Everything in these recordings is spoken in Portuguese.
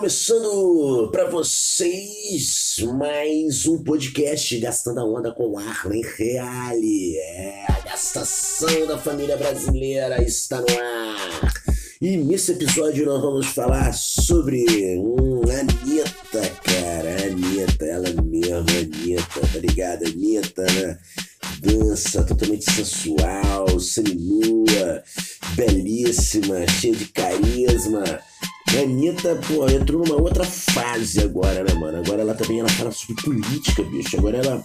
começando para vocês mais um podcast Gastando a Onda com Arlen Reale. É, a gastação da família brasileira está no ar. E nesse episódio nós vamos falar sobre hum, Anitta, cara. Anitta, ela mesma, Anitta, tá ligado? Anitta, né? Dança totalmente sensual, seminua, belíssima, cheia de carisma a Anitta, pô, entrou numa outra fase agora, né, mano? Agora ela também ela fala sobre política, bicho. Agora ela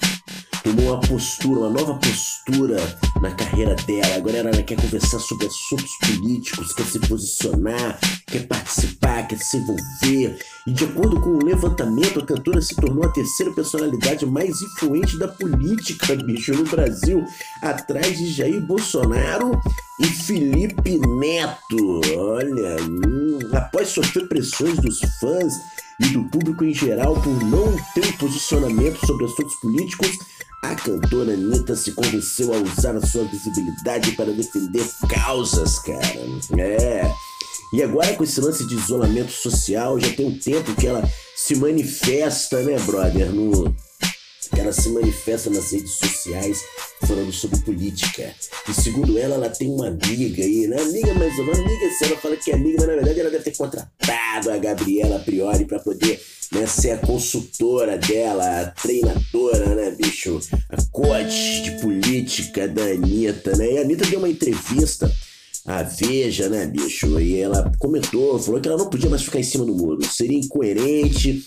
tomou uma postura, uma nova postura na carreira dela. Agora ela quer conversar sobre assuntos políticos, quer se posicionar, quer participar, quer se envolver. E de acordo com o levantamento, a cantora se tornou a terceira personalidade mais influente da política, bicho, no Brasil, atrás de Jair Bolsonaro e Felipe Neto. Olha, hum, após sofrer pressões dos fãs e do público em geral por não ter posicionamento sobre assuntos políticos, a cantora Anitta se convenceu a usar a sua visibilidade para defender causas, cara. É. E agora com esse lance de isolamento social, já tem um tempo que ela se manifesta, né, brother, no ela se manifesta nas redes sociais falando sobre política. E segundo ela, ela tem uma amiga aí, né? Amiga, mas uma amiga, se ela fala que é amiga, mas na verdade ela deve ter contratado a Gabriela Priori para poder né, ser a consultora dela, a treinadora, né, bicho? A coach de política da Anitta, né? E a Anitta deu uma entrevista à Veja, né, bicho? E ela comentou, falou que ela não podia mais ficar em cima do muro. Seria incoerente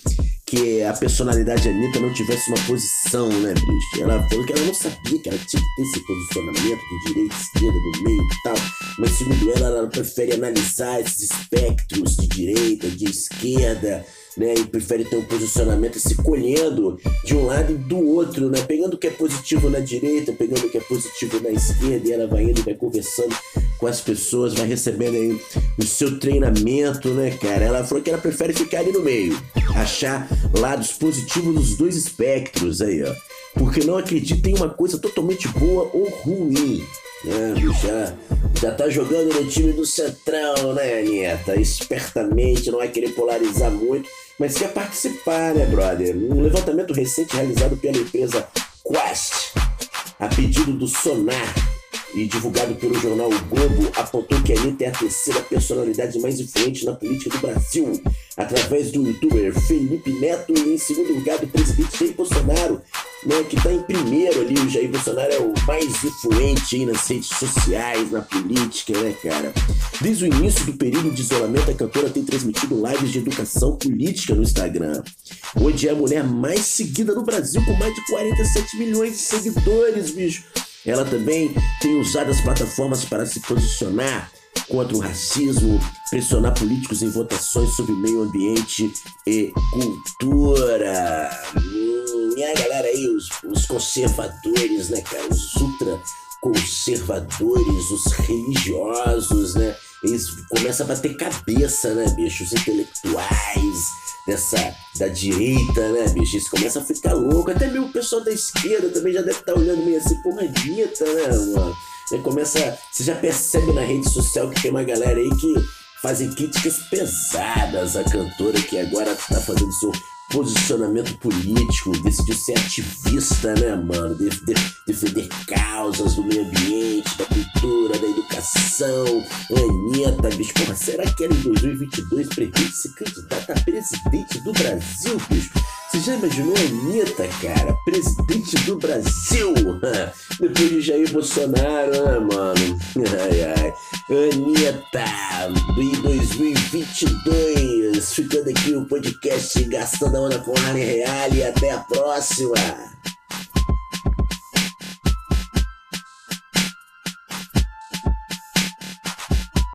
que a personalidade da Anitta não tivesse uma posição, né, bicho? Ela falou que ela não sabia que ela tinha que ter esse posicionamento de direita, esquerda, do meio e tal. Mas segundo ela, ela prefere analisar esses espectros de direita, de esquerda, né? E prefere ter um posicionamento se colhendo de um lado e do outro, né? Pegando o que é positivo na direita, pegando o que é positivo na esquerda, e ela vai indo, vai conversando com as pessoas, vai recebendo aí o seu treinamento, né, cara? Ela falou que ela prefere ficar ali no meio, achar lados positivos nos dois espectros aí, ó. Porque não acredita em uma coisa totalmente boa ou ruim. Né, já, já tá jogando no time do Centrão, né, Anitta? Espertamente, não vai querer polarizar muito, mas quer participar, né, brother? Um levantamento recente realizado pela empresa Quest, a pedido do Sonar, e divulgado pelo jornal o Globo, apontou que Anitta é a terceira personalidade mais influente na política do Brasil, através do youtuber Felipe Neto e em segundo lugar do presidente Jair Bolsonaro, né, que está em primeiro ali, o Jair Bolsonaro é o mais influente aí nas redes sociais, na política, né, cara? Desde o início do período de isolamento, a cantora tem transmitido lives de educação política no Instagram, onde é a mulher mais seguida no Brasil, com mais de 47 milhões de seguidores, bicho. Ela também tem usado as plataformas para se posicionar contra o racismo, pressionar políticos em votações sobre meio ambiente e cultura. Hum, e a galera aí, os, os conservadores, né, cara? Os ultra conservadores, os religiosos, né? Eles começam a bater cabeça, né, bicho? Os intelectuais, dessa da direita, né, bicho? Isso começa a ficar louco. Até mesmo o pessoal da esquerda também já deve estar tá olhando meio assim, porra, dieta, né, mano? E começa. Você já percebe na rede social que tem uma galera aí que fazem críticas pesadas à cantora que agora tá fazendo seu posicionamento político, decidiu ser ativista, né, mano? De, de, defender causas do meio ambiente, da cultura, da educação. Anitta, bicho, porra, será que ela em 2022 pretende se candidatar a presidente do Brasil, bicho? Você já imaginou a Anitta, cara? Presidente do Brasil! Depois de Jair Bolsonaro, né, mano? Ai, ai. Anitta, 2022, ficando aqui o podcast Gastando a Onda com Arne Real e até a próxima!